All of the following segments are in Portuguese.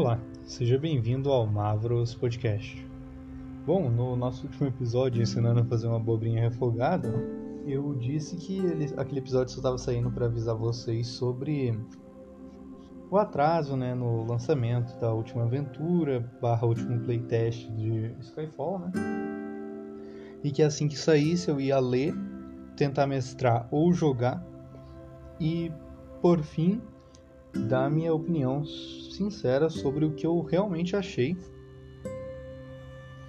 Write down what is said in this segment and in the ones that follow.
Olá, seja bem-vindo ao Mavros Podcast. Bom, no nosso último episódio, ensinando a fazer uma abobrinha refogada, eu disse que ele, aquele episódio só estava saindo para avisar vocês sobre o atraso né, no lançamento da última aventura, barra último playtest de Skyfall, né? E que assim que saísse eu ia ler, tentar mestrar ou jogar e, por fim, dar minha opinião sincera sobre o que eu realmente achei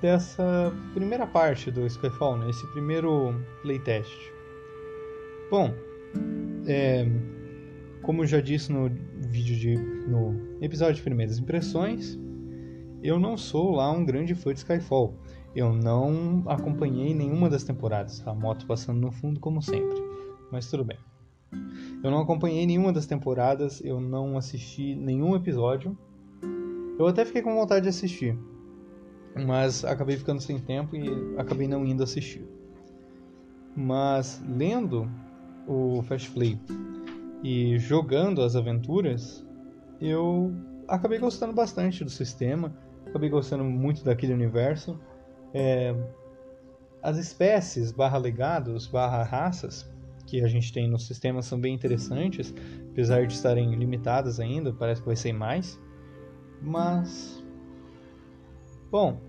dessa primeira parte do Skyfall, né? esse primeiro playtest. Bom, é, como já disse no vídeo de no episódio de primeiras impressões, eu não sou lá um grande fã de Skyfall. Eu não acompanhei nenhuma das temporadas, a moto passando no fundo como sempre, mas tudo bem. Eu não acompanhei nenhuma das temporadas, eu não assisti nenhum episódio. Eu até fiquei com vontade de assistir, mas acabei ficando sem tempo e acabei não indo assistir. Mas lendo o Fast Play e jogando as aventuras, eu acabei gostando bastante do sistema, acabei gostando muito daquele universo. É, as espécies, barra legados, barra raças que a gente tem no sistema são bem interessantes, apesar de estarem limitadas ainda, parece que vai ser mais. Mas, bom,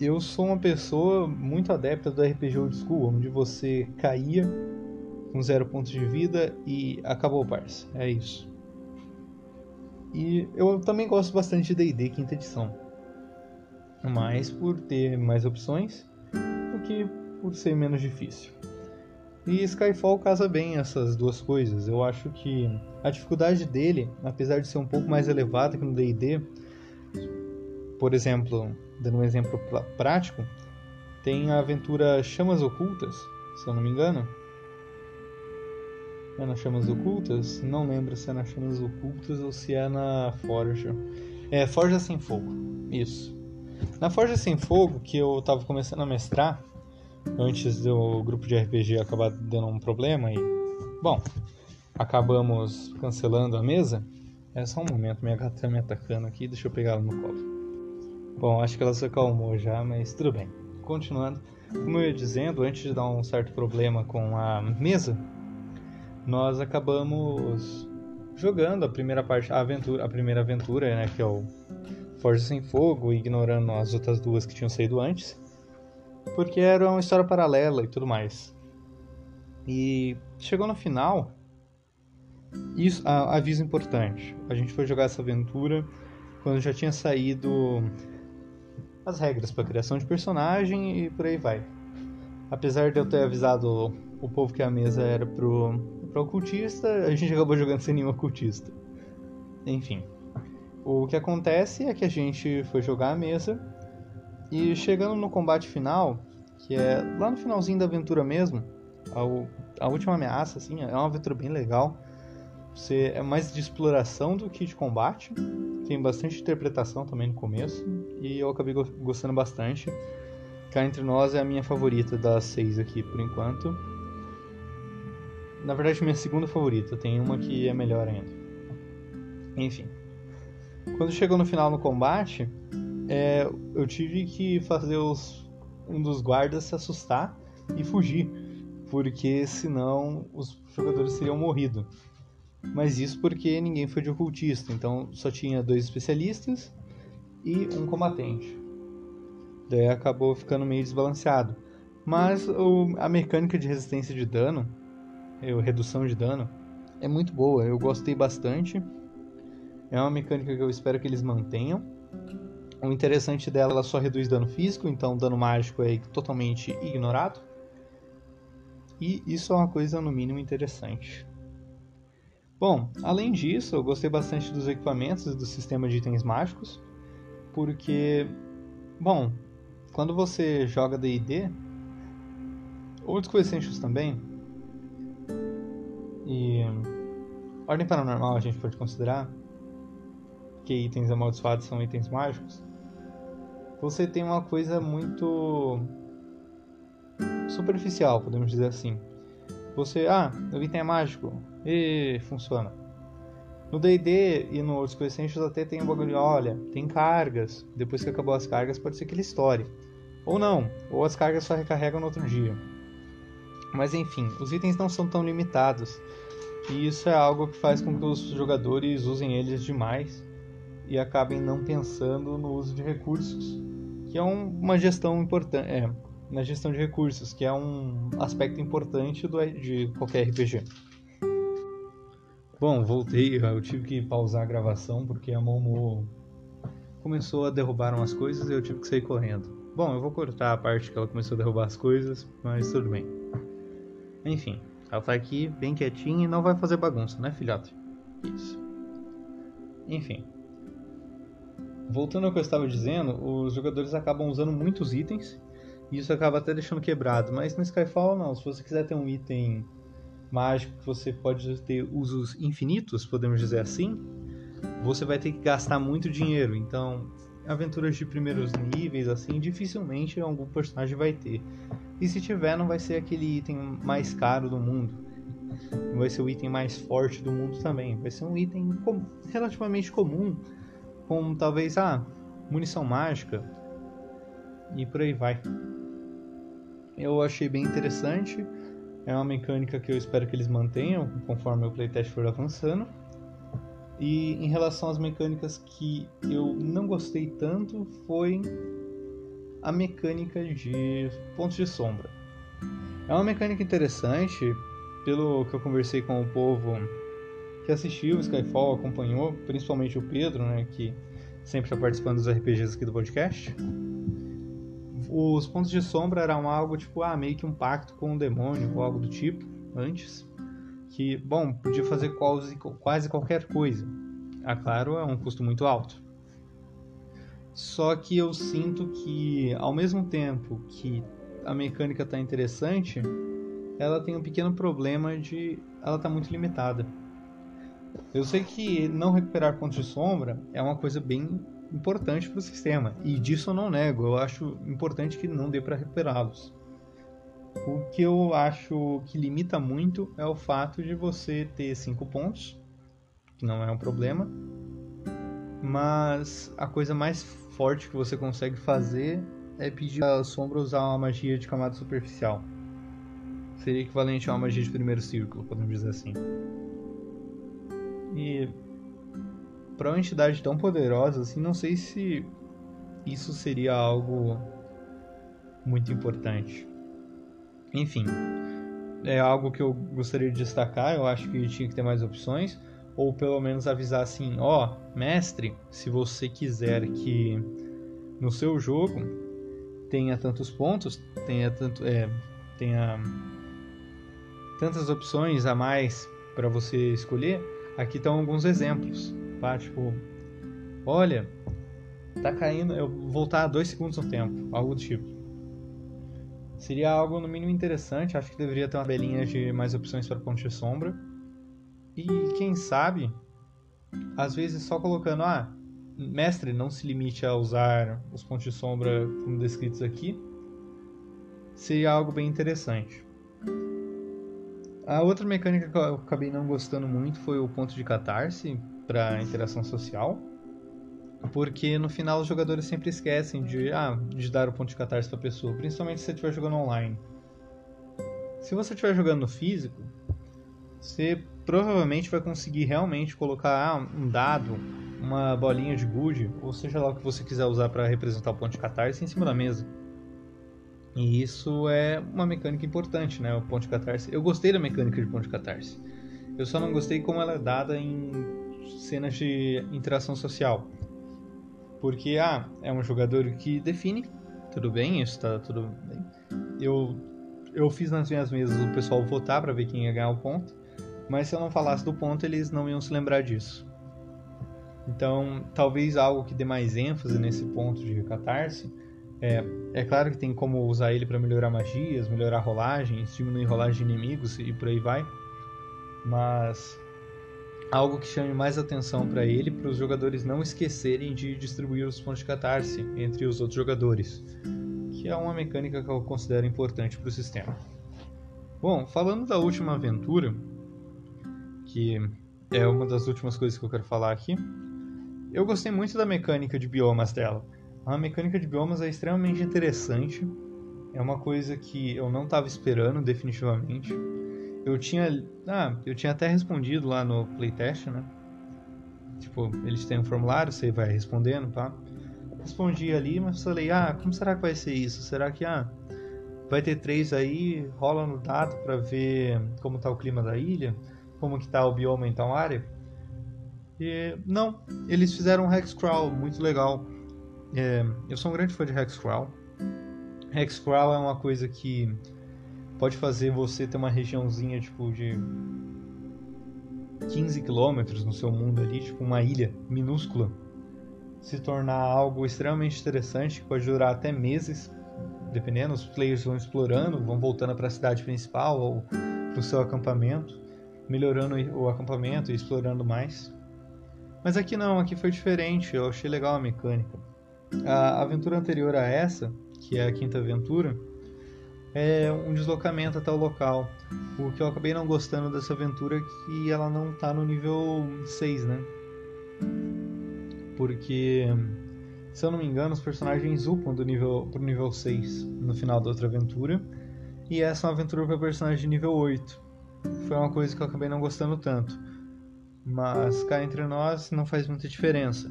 eu sou uma pessoa muito adepta do RPG Old School, onde você caía com zero pontos de vida e acabou o parse. É isso. E eu também gosto bastante de D&D quinta edição. Mais por ter mais opções do que por ser menos difícil. E Skyfall casa bem essas duas coisas. Eu acho que a dificuldade dele, apesar de ser um pouco mais elevada que no D&D, por exemplo, dando um exemplo prático, tem a aventura Chamas Ocultas, se eu não me engano, é nas Chamas Ocultas? Não lembro se é nas Chamas Ocultas ou se é na Forja. É, Forja Sem Fogo. Isso. Na Forja Sem Fogo, que eu tava começando a mestrar, antes do grupo de RPG acabar dando um problema e. Bom, acabamos cancelando a mesa. É só um momento, minha gata tá me atacando aqui, deixa eu pegar ela no colo. Bom, acho que ela se acalmou já, mas tudo bem. Continuando, como eu ia dizendo, antes de dar um certo problema com a mesa, nós acabamos jogando a primeira parte, a aventura, a primeira aventura, né, que é o Forja Sem Fogo, ignorando as outras duas que tinham saído antes, porque era uma história paralela e tudo mais. E chegou no final, isso, a, aviso importante, a gente foi jogar essa aventura quando já tinha saído as regras para criação de personagem e por aí vai. Apesar de eu ter avisado o povo que a mesa era pro, pro ocultista, a gente acabou jogando sem nenhum ocultista. Enfim. O que acontece é que a gente foi jogar a mesa e chegando no combate final, que é lá no finalzinho da aventura mesmo, a, a última ameaça, assim, é uma aventura bem legal. Você é mais de exploração do que de combate. Tem bastante interpretação também no começo e eu acabei gostando bastante. Cá entre nós é a minha favorita das seis aqui por enquanto. Na verdade, minha segunda favorita. Tem uma que é melhor ainda. Enfim. Quando chegou no final no combate, é, eu tive que fazer os, um dos guardas se assustar e fugir. Porque senão os jogadores teriam morrido. Mas isso porque ninguém foi de ocultista. Então só tinha dois especialistas e um combatente. Daí acabou ficando meio desbalanceado. Mas o, a mecânica de resistência de dano redução de dano, é muito boa. Eu gostei bastante. É uma mecânica que eu espero que eles mantenham. O interessante dela, ela só reduz dano físico, então dano mágico é totalmente ignorado. E isso é uma coisa no mínimo interessante. Bom, além disso, eu gostei bastante dos equipamentos e do sistema de itens mágicos, porque, bom, quando você joga D&D, ou School Essentials também, e ordem paranormal a gente pode considerar que itens amaldiçoados são itens mágicos. Você tem uma coisa muito superficial, podemos dizer assim. Você, ah, o item é mágico e funciona. No D&D e no Disco Essentials até tem um bagulho, olha, tem cargas. Depois que acabou as cargas, pode ser que ele estoure. Ou não, ou as cargas só recarregam no outro dia. Mas enfim, os itens não são tão limitados. E isso é algo que faz com que os jogadores usem eles demais e acabem não pensando no uso de recursos, que é um, uma gestão importante, é, na gestão de recursos, que é um aspecto importante do, de qualquer RPG. Bom, voltei, eu tive que pausar a gravação porque a Momo começou a derrubar umas coisas e eu tive que sair correndo. Bom, eu vou cortar a parte que ela começou a derrubar as coisas, mas tudo bem. Enfim, ela tá aqui bem quietinha e não vai fazer bagunça, né, filhote? Isso. Enfim. Voltando ao que eu estava dizendo, os jogadores acabam usando muitos itens e isso acaba até deixando quebrado. Mas no Skyfall não, se você quiser ter um item mágico que você pode ter usos infinitos, podemos dizer assim, você vai ter que gastar muito dinheiro. Então, aventuras de primeiros níveis, assim, dificilmente algum personagem vai ter. E se tiver, não vai ser aquele item mais caro do mundo. Não vai ser o item mais forte do mundo também. Vai ser um item relativamente comum, com talvez, ah, munição mágica e por aí vai. Eu achei bem interessante. É uma mecânica que eu espero que eles mantenham conforme o playtest for avançando. E em relação às mecânicas que eu não gostei tanto foi a mecânica de pontos de sombra. É uma mecânica interessante, pelo que eu conversei com o povo que assistiu o Skyfall, acompanhou, principalmente o Pedro, né, que sempre está participando dos RPGs aqui do podcast. Os pontos de sombra eram algo tipo, ah, meio que um pacto com um demônio ou algo do tipo, antes que, bom, podia fazer quase, quase qualquer coisa. Ah, claro, é um custo muito alto. Só que eu sinto que, ao mesmo tempo que a mecânica está interessante, ela tem um pequeno problema de ela tá muito limitada. Eu sei que não recuperar pontos de sombra é uma coisa bem importante para o sistema, e disso eu não nego, eu acho importante que não dê para recuperá-los. O que eu acho que limita muito é o fato de você ter 5 pontos, que não é um problema, mas a coisa mais forte que você consegue fazer é pedir a sombra usar uma magia de camada superficial. Seria equivalente a uma magia de primeiro círculo, podemos dizer assim. E para uma entidade tão poderosa assim, não sei se isso seria algo muito importante. Enfim, é algo que eu gostaria de destacar. Eu acho que tinha que ter mais opções, ou pelo menos avisar assim: ó, oh, mestre, se você quiser que no seu jogo tenha tantos pontos, tenha tanto, é, tenha tantas opções a mais para você escolher, aqui estão alguns exemplos, tá? Tipo, olha, tá caindo, eu vou voltar dois segundos no tempo, algo do tipo. Seria algo no mínimo interessante, acho que deveria ter uma belinha de mais opções para ponte de sombra. E quem sabe, às vezes só colocando, ah, mestre, não se limite a usar os pontos de sombra como descritos aqui, seria algo bem interessante. A outra mecânica que eu acabei não gostando muito foi o ponto de catarse para interação social. Porque no final os jogadores sempre esquecem de, ah, de dar o ponto de catarse para a pessoa, principalmente se você estiver jogando online. Se você estiver jogando no físico, você provavelmente vai conseguir realmente colocar ah, um dado, uma bolinha de gude, ou seja lá o que você quiser usar para representar o ponto de catarse em cima da mesa. E isso é uma mecânica importante, né? O ponto de catarse. Eu gostei da mecânica de ponto de catarse. Eu só não gostei como ela é dada em cenas de interação social. Porque, ah, é um jogador que define, tudo bem, isso tá tudo bem. Eu, eu fiz nas minhas mesas o pessoal votar para ver quem ia ganhar o ponto, mas se eu não falasse do ponto, eles não iam se lembrar disso. Então, talvez algo que dê mais ênfase nesse ponto de catarse. É, é claro que tem como usar ele para melhorar magias, melhorar rolagens, diminuir rolagem de inimigos e por aí vai. Mas algo que chame mais atenção para ele, para os jogadores não esquecerem de distribuir os pontos de catarse entre os outros jogadores, que é uma mecânica que eu considero importante para o sistema. Bom, falando da última aventura, que é uma das últimas coisas que eu quero falar aqui. Eu gostei muito da mecânica de biomas dela. A mecânica de biomas é extremamente interessante. É uma coisa que eu não estava esperando, definitivamente. Eu tinha, ah, eu tinha até respondido lá no playtest, né? Tipo, eles têm um formulário, você vai respondendo, tá? Respondi ali, mas falei, ah, como será que vai ser isso? Será que, ah, vai ter três aí, rola no dado para ver como tá o clima da ilha, como que tá o bioma em tal área? E, não, eles fizeram um Hexcrawl muito legal. É, eu sou um grande fã de Hexcrawl. Hexcrawl é uma coisa que pode fazer você ter uma regiãozinha tipo de 15 quilômetros no seu mundo ali, tipo uma ilha minúscula, se tornar algo extremamente interessante que pode durar até meses, dependendo. Os players vão explorando, vão voltando para a cidade principal ou para o seu acampamento, melhorando o acampamento e explorando mais. Mas aqui não, aqui foi diferente, eu achei legal a mecânica. A aventura anterior a essa, que é a quinta aventura, é um deslocamento até o local. O que eu acabei não gostando dessa aventura é que ela não tá no nível 6, né? Porque, se eu não me engano, os personagens upam do nível pro nível 6 no final da outra aventura. E essa é uma aventura para personagem de nível 8. Foi uma coisa que eu acabei não gostando tanto. Mas cá entre nós não faz muita diferença.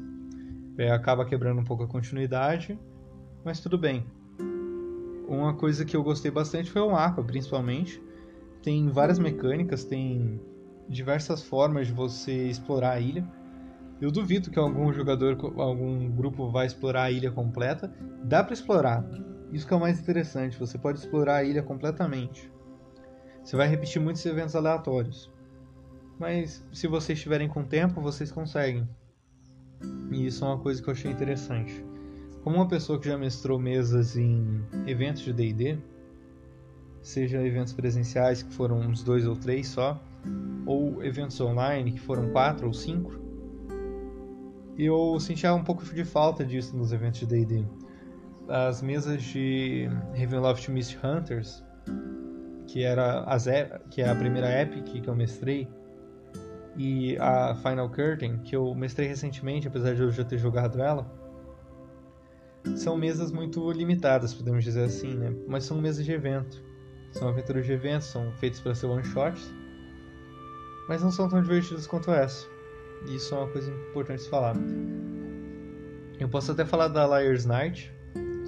É, acaba quebrando um pouco a continuidade, mas tudo bem. Uma coisa que eu gostei bastante foi o mapa, principalmente. Tem várias mecânicas, tem diversas formas de você explorar a ilha. Eu duvido que algum jogador, algum grupo vai explorar a ilha completa. Dá para explorar. Isso que é o mais interessante. Você pode explorar a ilha completamente. Você vai repetir muitos eventos aleatórios. Mas se vocês estiverem com tempo, vocês conseguem. E isso é uma coisa que eu achei interessante. Como uma pessoa que já mestrou mesas em eventos de D&D, seja eventos presenciais que foram uns dois ou três só, ou eventos online que foram quatro ou cinco, eu sentia um pouco de falta disso nos eventos de D&D. As mesas de Ravenloft Mist Hunters, que era as, que é a primeira epic que eu mestrei, e a Final Curtain, que eu mestrei recentemente, apesar de eu já ter jogado ela, são mesas muito limitadas, podemos dizer assim, né? Mas são mesas de evento. São aventuras de evento, são feitas para ser one shots, mas não são tão divertidas quanto essa. E isso é uma coisa importante de falar. Eu posso até falar da Liar's Night,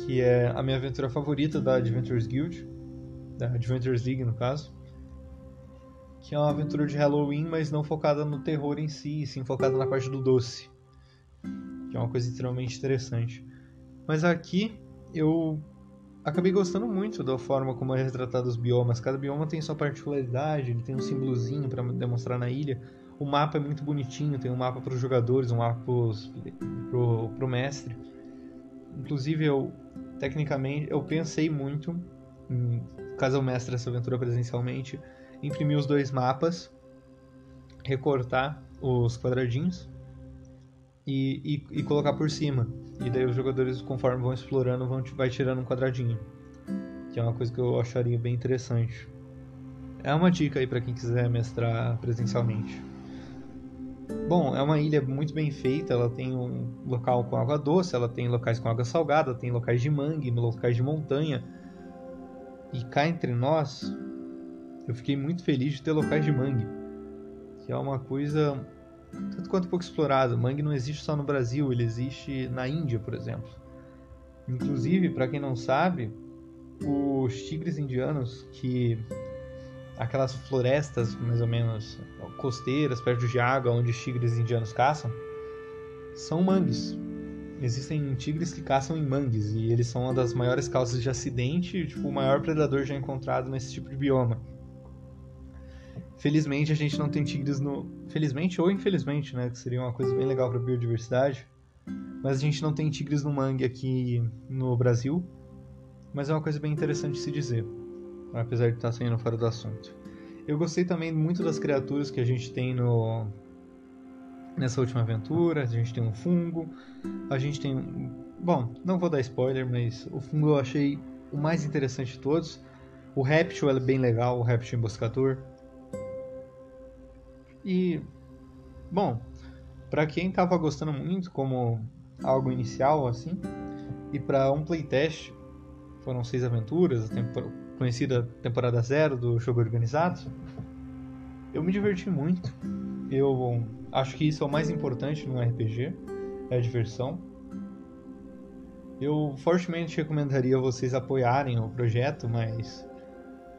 que é a minha aventura favorita da Adventures Guild, da Adventures League no caso, que é uma aventura de Halloween, mas não focada no terror em si, sim focada na parte do doce, que é uma coisa extremamente interessante. Mas aqui eu acabei gostando muito da forma como é retratado os biomas. Cada bioma tem sua particularidade, ele tem um símbolozinho para demonstrar na ilha. O mapa é muito bonitinho, tem um mapa para os jogadores, um mapa para o mestre. Inclusive eu tecnicamente eu pensei muito, em, caso eu mestre essa aventura presencialmente, imprimir os dois mapas, recortar os quadradinhos e, e, e, colocar por cima. E daí os jogadores, conforme vão explorando, vão vai tirando um quadradinho. Que é uma coisa que eu acharia bem interessante. É uma dica aí para quem quiser mestrar presencialmente. Bom, é uma ilha muito bem feita, ela tem um local com água doce, ela tem locais com água salgada, tem locais de mangue, locais de montanha. E cá entre nós, eu fiquei muito feliz de ter locais de mangue, que é uma coisa tanto quanto pouco explorado. Mangue não existe só no Brasil, ele existe na Índia, por exemplo. Inclusive, para quem não sabe, os tigres indianos, que aquelas florestas mais ou menos costeiras perto de água onde os tigres indianos caçam, são mangues. Existem tigres que caçam em mangues e eles são uma das maiores causas de acidente, tipo o maior predador já encontrado nesse tipo de bioma. Felizmente a gente não tem tigres no. Felizmente ou infelizmente, né? Que seria uma coisa bem legal para biodiversidade. Mas a gente não tem tigres no mangue aqui no Brasil. Mas é uma coisa bem interessante se dizer. Apesar de estar saindo fora do assunto. Eu gostei também muito das criaturas que a gente tem no. Nessa última aventura. A gente tem um fungo. A gente tem. Bom, não vou dar spoiler, mas o fungo eu achei o mais interessante de todos. O réptil é bem legal, o réptil emboscador. E Bom, para quem tava gostando muito como algo inicial assim, e para um playtest, foram seis aventuras, a tempo, conhecida temporada zero do jogo organizado. Eu me diverti muito. Eu acho que isso é o mais importante num RPG, é a diversão. Eu fortemente recomendaria vocês apoiarem o projeto, mas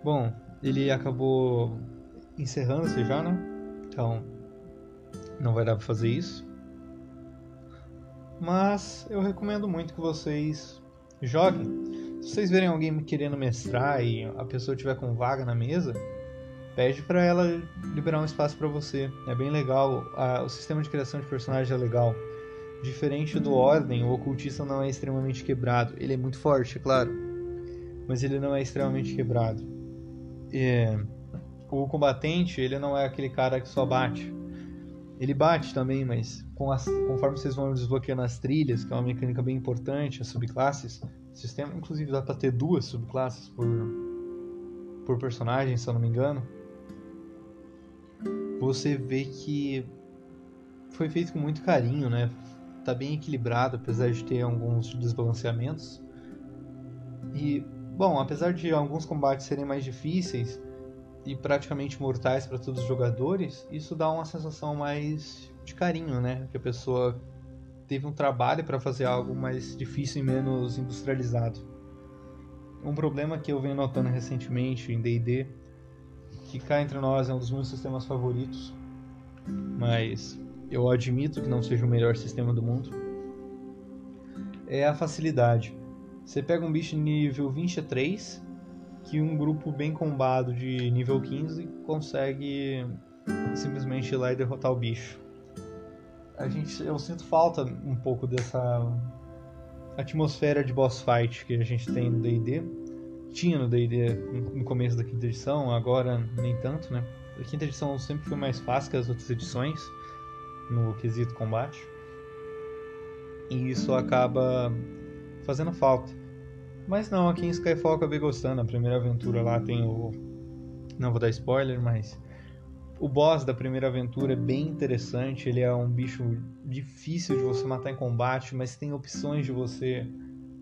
bom, ele acabou encerrando-se já, né? Então não vai dar para fazer isso. Mas eu recomendo muito que vocês joguem. Se vocês verem alguém querendo mestrar e a pessoa tiver com vaga na mesa, pede para ela liberar um espaço para você. É bem legal. o sistema de criação de personagem é legal. Diferente do Ordem, o ocultista não é extremamente quebrado. Ele é muito forte, é claro, mas ele não é extremamente quebrado. É, o combatente, ele não é aquele cara que só bate. Ele bate também, mas as, conforme vocês vão desbloqueando as trilhas, que é uma mecânica bem importante, as subclasses, o sistema inclusive dá para ter duas subclasses por, por personagem, se eu não me engano. Você vê que foi feito com muito carinho, né? Tá bem equilibrado, apesar de ter alguns desbalanceamentos. E, bom, apesar de alguns combates serem mais difíceis, e praticamente mortais para todos os jogadores, isso dá uma sensação mais de carinho, né? Que a pessoa teve um trabalho para fazer algo mais difícil e menos industrializado. Um problema que eu venho notando recentemente em D&D, que cá entre nós é um dos meus sistemas favoritos, mas eu admito que não seja o melhor sistema do mundo, é a facilidade. Você pega um bicho nível 23 que um grupo bem combado de nível 15 consegue simplesmente ir lá e derrotar o bicho. A gente, eu sinto falta um pouco dessa atmosfera de boss fight que a gente tem no D&D. Tinha no D&D no começo da quinta edição, agora nem tanto, né? A quinta edição sempre foi mais fácil que as outras edições no quesito combate. E isso acaba fazendo falta. Mas não, aqui em Skyfall eu acabei gostando. A primeira aventura lá tem o. Não vou dar spoiler, mas. O boss da primeira aventura é bem interessante. Ele é um bicho difícil de você matar em combate, mas tem opções de você.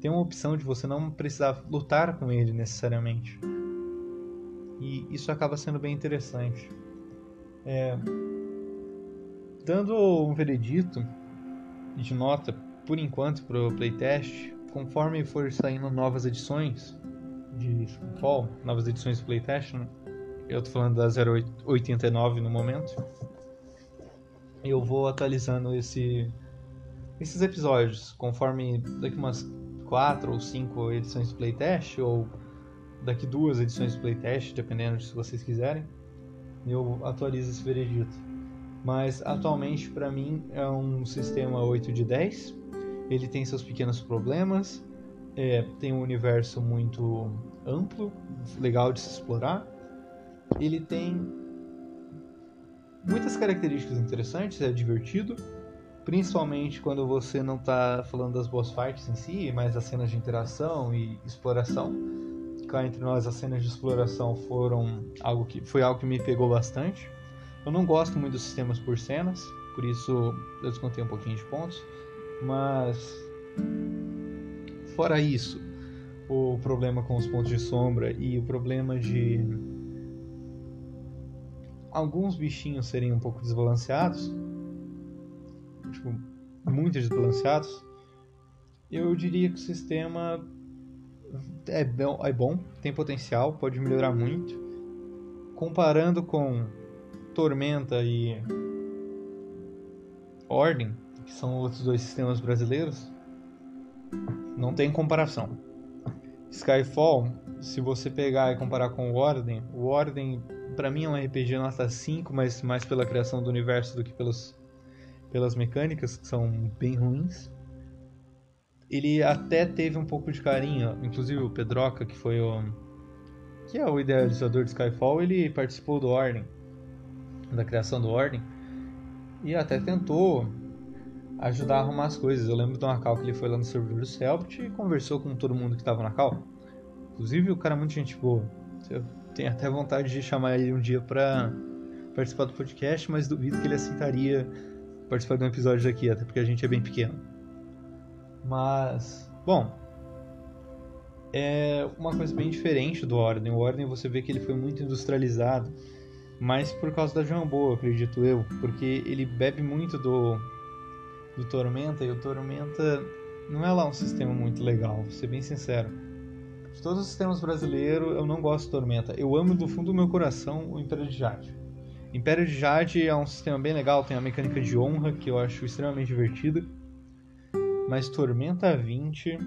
Tem uma opção de você não precisar lutar com ele necessariamente. E isso acaba sendo bem interessante. É... Dando um veredito de nota, por enquanto, para o playtest, conforme for saindo novas edições de Fall, novas edições do Playtest, né? eu tô falando da 089 no momento, eu vou atualizando esse, esses episódios, conforme daqui umas 4 ou 5 edições do Playtest, ou daqui duas edições do Playtest, dependendo de se vocês quiserem, eu atualizo esse veredito. Mas atualmente para mim é um sistema 8 de 10, ele tem seus pequenos problemas, é, tem um universo muito amplo, legal de se explorar. Ele tem muitas características interessantes, é divertido, principalmente quando você não está falando das boss fights em si, mas das cenas de interação e exploração. Cá entre nós, as cenas de exploração foram algo que foi algo que me pegou bastante. Eu não gosto muito dos sistemas por cenas, por isso eu descontei um pouquinho de pontos. Mas fora isso, o problema com os pontos de sombra e o problema de alguns bichinhos serem um pouco desbalanceados, tipo, muito desbalanceados, eu diria que o sistema é bom, é bom, tem potencial, pode melhorar muito. Comparando com Tormenta e Ordem, que são outros dois sistemas brasileiros, não tem comparação. Skyfall, se você pegar e comparar com o Ordem, o Ordem para mim é um RPG nota 5, mas mais pela criação do universo do que pelos, pelas mecânicas, que são bem ruins. Ele até teve um pouco de carinho, inclusive o Pedroca, que foi o que é o idealizador de Skyfall, ele participou do Ordem, da criação do Ordem, e até tentou ajudar a arrumar as coisas. Eu lembro uma call que ele foi lá no servidor do Selbit e conversou com todo mundo que estava na call. Inclusive, o cara é muito gente boa. Eu tenho até vontade de chamar ele um dia pra participar do podcast, mas duvido que ele aceitaria participar de um episódio aqui, até porque a gente é bem pequeno. Mas, bom, é uma coisa bem diferente do Ordem. O Ordem você vê que ele foi muito industrializado, mas por causa da Jambô, acredito eu, porque ele bebe muito do, do Tormenta e o Tormenta não é lá um sistema muito legal, vou ser bem sincero. De todos os sistemas brasileiros, eu não gosto de Tormenta. Eu amo do fundo do meu coração o Império de Jade. Império de Jade é um sistema bem legal, tem a mecânica de honra que eu acho extremamente divertida. Mas Tormenta 20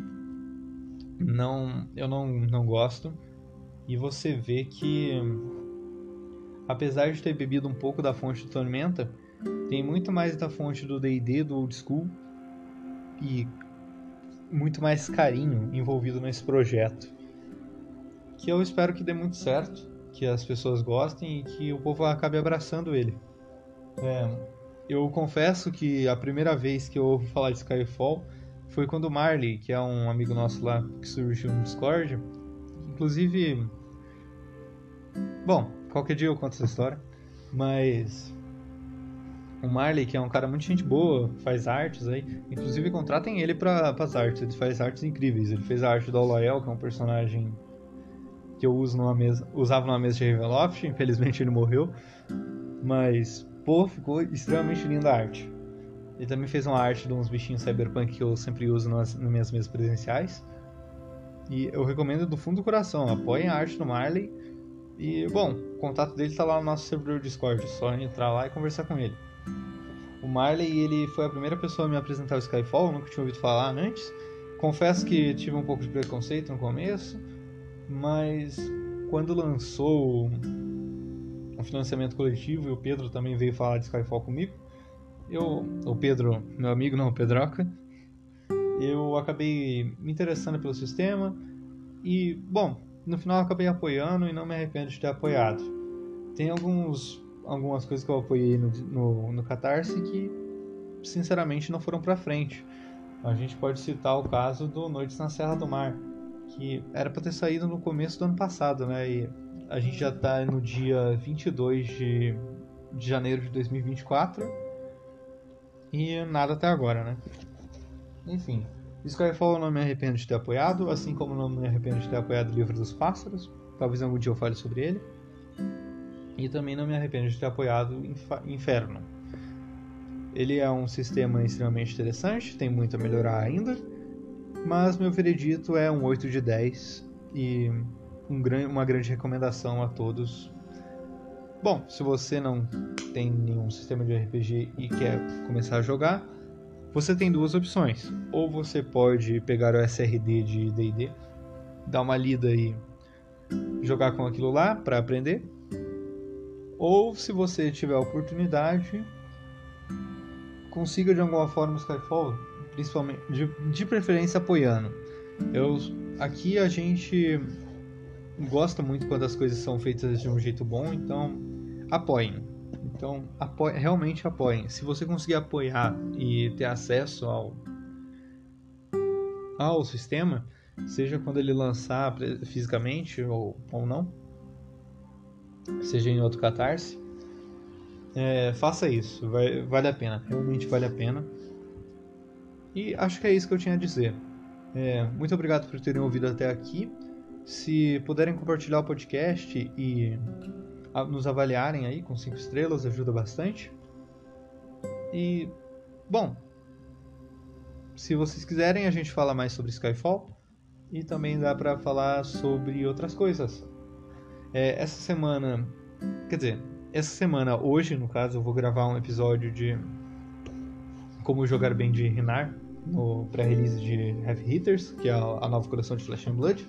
não, eu não, não gosto. E você vê que apesar de ter bebido um pouco da fonte do Tormenta, tem muito mais da fonte do D&D do Old School e muito mais carinho envolvido nesse projeto. Que eu espero que dê muito certo que as pessoas gostem e que o povo acabe abraçando ele. É, eu confesso que a primeira vez que eu ouvi falar de Skyfall foi quando o Marley, que é um amigo nosso lá que surgiu no Discord, inclusive. Bom, qualquer dia eu conto essa história, mas. O Marley, que é um cara muito gente boa, faz artes aí. Inclusive, contratem ele para as artes. Ele faz artes incríveis. Ele fez a arte do Aloyel, que é um personagem que eu uso numa mesa, usava numa mesa de Ravenloft, infelizmente ele morreu. Mas, pô, ficou extremamente linda a arte. Ele também fez uma arte de uns bichinhos cyberpunk que eu sempre uso nas, nas minhas mesas presenciais. E eu recomendo do fundo do coração, apoiem a arte do Marley. E, bom, o contato dele está lá no nosso servidor Discord, é só entrar lá e conversar com ele. O Marley, ele foi a primeira pessoa a me apresentar o Skyfall, eu nunca tinha ouvido falar antes. Confesso que tive um pouco de preconceito no começo, mas quando lançou o financiamento coletivo e o Pedro também veio falar de Skyfall comigo, eu, o Pedro, meu amigo, não, o Pedroca, eu acabei me interessando pelo sistema e, bom, no final acabei apoiando e não me arrependo de ter apoiado. Tem alguns, algumas coisas que eu apoiei no, no, no Catarse que, sinceramente, não foram pra frente. A gente pode citar o caso do Noites na Serra do Mar, que era para ter saído no começo do ano passado, né? E a gente já tá no dia 22 de, de janeiro de 2024 e nada até agora, né? Enfim, Skyfall eu não me arrependo de ter apoiado, assim como não me arrependo de ter apoiado o Livro dos Pássaros. Talvez algum dia eu fale sobre ele. E também não me arrependo de ter apoiado Inferno. Ele é um sistema extremamente interessante, tem muito a melhorar ainda mas meu veredito é um 8 de 10 e um, uma grande recomendação a todos. Bom, se você não tem nenhum sistema de RPG e quer começar a jogar, você tem duas opções. Ou você pode pegar o SRD de D&D, dar uma lida e jogar com aquilo lá para aprender. Ou se você tiver a oportunidade, consiga de alguma forma o Skyfall principalmente de, de preferência apoiando. Eu aqui a gente gosta muito quando as coisas são feitas de um jeito bom, então apoiem. Então apoiem, realmente apoiem. Se você conseguir apoiar e ter acesso ao ao sistema, seja quando ele lançar fisicamente ou, ou não, seja em outro catarse, é, faça isso, vai, vale a pena, realmente vale a pena. E acho que é isso que eu tinha a dizer. É, muito obrigado por terem ouvido até aqui. Se puderem compartilhar o podcast e nos avaliarem aí com 5 estrelas, ajuda bastante. E, bom, se vocês quiserem, a gente fala mais sobre Skyfall e também dá para falar sobre outras coisas. É, essa semana, quer dizer, essa semana, hoje no caso, eu vou gravar um episódio de como jogar bem de Rinar no pré-release de Heavy Hitters, que é a nova coleção de Flash and Blood.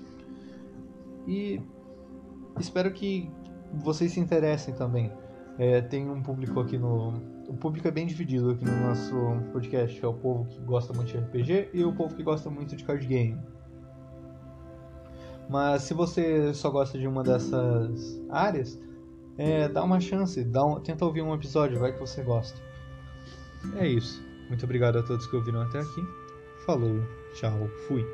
E espero que vocês se interessem também. É, tem um público aqui no. O público é bem dividido aqui no nosso podcast. É o povo que gosta muito de RPG e o povo que gosta muito de card game. Mas se você só gosta de uma dessas áreas, é, dá uma chance, dá um, tenta ouvir um episódio, vai que você gosta. É isso. Muito obrigado a todos que ouviram até aqui. Falou, tchau, fui.